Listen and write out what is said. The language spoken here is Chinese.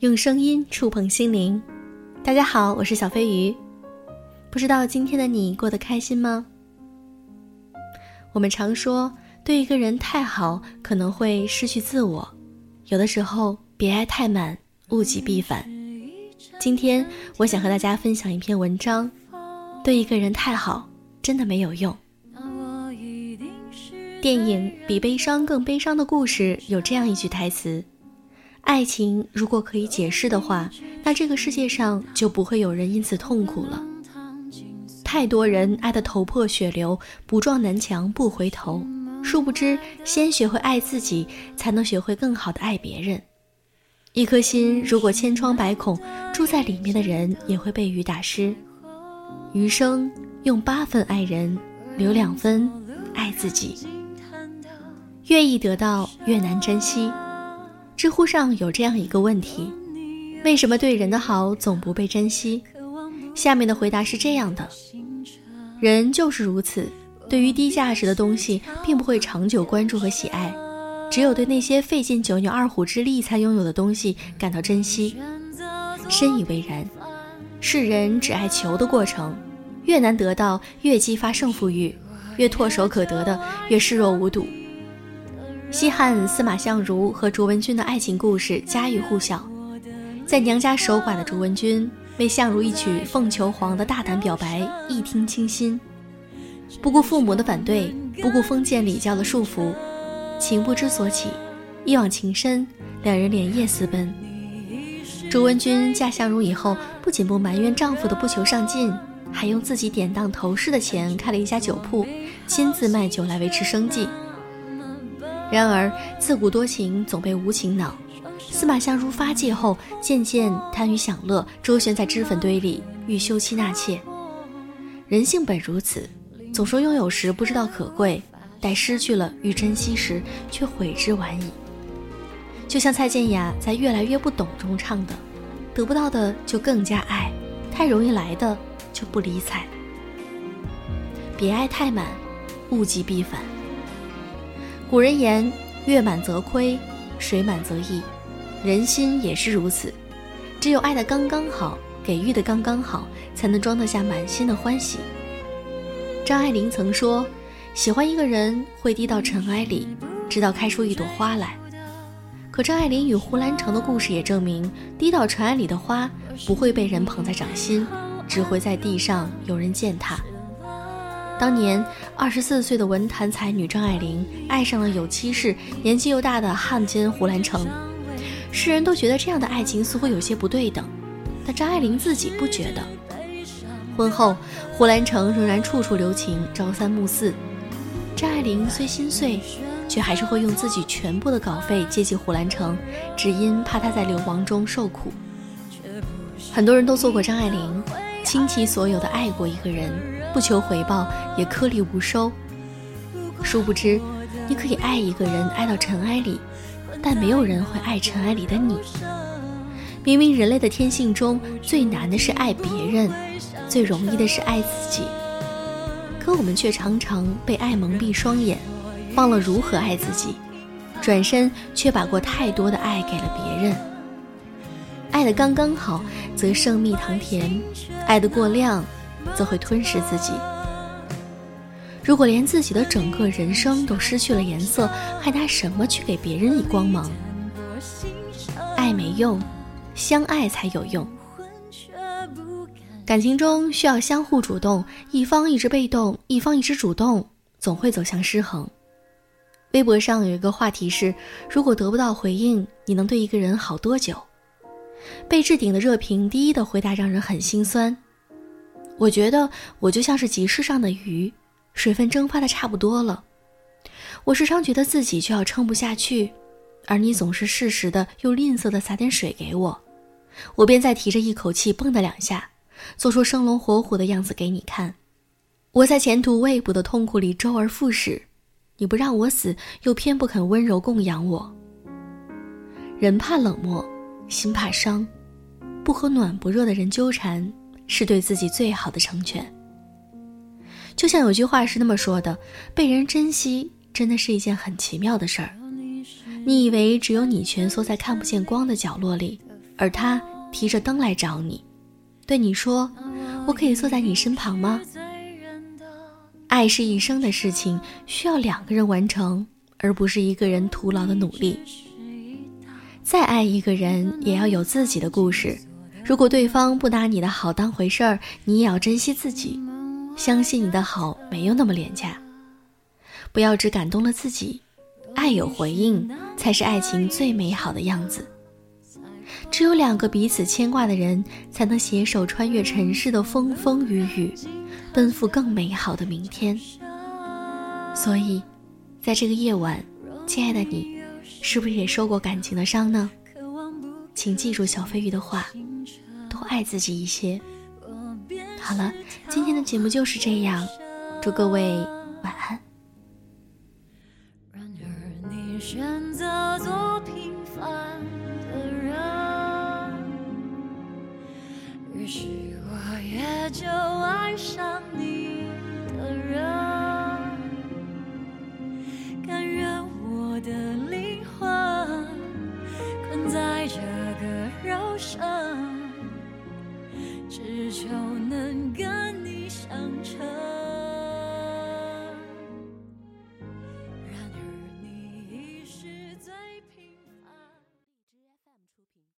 用声音触碰心灵。大家好，我是小飞鱼。不知道今天的你过得开心吗？我们常说，对一个人太好，可能会失去自我。有的时候，别爱太满，物极必反。今天，我想和大家分享一篇文章：对一个人太好，真的没有用。电影《比悲伤更悲伤的故事》有这样一句台词：“爱情如果可以解释的话，那这个世界上就不会有人因此痛苦了。太多人爱得头破血流，不撞南墙不回头，殊不知先学会爱自己，才能学会更好的爱别人。一颗心如果千疮百孔，住在里面的人也会被雨打湿。余生用八分爱人，留两分爱自己。”越易得到越难珍惜。知乎上有这样一个问题：为什么对人的好总不被珍惜？下面的回答是这样的：人就是如此，对于低价值的东西，并不会长久关注和喜爱，只有对那些费尽九牛二虎之力才拥有的东西感到珍惜。深以为然。世人只爱求的过程，越难得到，越激发胜负欲；越唾手可得的，越视若无睹。西汉司马相如和卓文君的爱情故事家喻户晓，在娘家守寡的卓文君为相如一曲凤求凰的大胆表白，一听倾心，不顾父母的反对，不顾封建礼教的束缚，情不知所起，一往情深，两人连夜私奔。卓文君嫁相如以后，不仅不埋怨丈夫的不求上进，还用自己典当头饰的钱开了一家酒铺，亲自卖酒来维持生计。然而，自古多情总被无情恼。司马相如发迹后，渐渐贪于享乐，周旋在脂粉堆里，欲休妻纳妾。人性本如此，总说拥有时不知道可贵，待失去了欲珍惜时，却悔之晚矣。就像蔡健雅在《越来越不懂》中唱的：“得不到的就更加爱，太容易来的就不理睬。别爱太满，物极必反。”古人言：“月满则亏，水满则溢。”人心也是如此，只有爱的刚刚好，给予的刚刚好，才能装得下满心的欢喜。张爱玲曾说：“喜欢一个人会低到尘埃里，直到开出一朵花来。”可张爱玲与胡兰成的故事也证明，低到尘埃里的花不会被人捧在掌心，只会在地上有人践踏。当年二十四岁的文坛才女张爱玲爱上了有妻室、年纪又大的汉奸胡兰成，世人都觉得这样的爱情似乎有些不对等，但张爱玲自己不觉得。婚后，胡兰成仍然处处留情、朝三暮四，张爱玲虽心碎，却还是会用自己全部的稿费接济胡兰成，只因怕他在流亡中受苦。很多人都做过张爱玲，倾其所有的爱过一个人。不求回报，也颗粒无收。殊不知，你可以爱一个人爱到尘埃里，但没有人会爱尘埃里的你。明明人类的天性中最难的是爱别人，最容易的是爱自己，可我们却常常被爱蒙蔽双眼，忘了如何爱自己，转身却把过太多的爱给了别人。爱的刚刚好，则胜蜜糖甜；爱的过量。则会吞噬自己。如果连自己的整个人生都失去了颜色，还拿什么去给别人以光芒？爱没用，相爱才有用。感情中需要相互主动，一方一直被动，一方一直主动，总会走向失衡。微博上有一个话题是：如果得不到回应，你能对一个人好多久？被置顶的热评，第一的回答让人很心酸。我觉得我就像是集市上的鱼，水分蒸发的差不多了。我时常觉得自己就要撑不下去，而你总是适时的又吝啬的撒点水给我，我便再提着一口气蹦跶两下，做出生龙活虎的样子给你看。我在前途未卜的痛苦里周而复始，你不让我死，又偏不肯温柔供养我。人怕冷漠，心怕伤，不和暖不热的人纠缠。是对自己最好的成全。就像有句话是那么说的：“被人珍惜，真的是一件很奇妙的事儿。”你以为只有你蜷缩在看不见光的角落里，而他提着灯来找你，对你说：“我可以坐在你身旁吗？”爱是一生的事情，需要两个人完成，而不是一个人徒劳的努力。再爱一个人，也要有自己的故事。如果对方不拿你的好当回事儿，你也要珍惜自己，相信你的好没有那么廉价。不要只感动了自己，爱有回应才是爱情最美好的样子。只有两个彼此牵挂的人，才能携手穿越尘世的风风雨雨，奔赴更美好的明天。所以，在这个夜晚，亲爱的你，是不是也受过感情的伤呢？请记住小飞鱼的话，多爱自己一些。好了，今天的节目就是这样，祝各位晚安。然而你选择做平凡只求能跟你相称。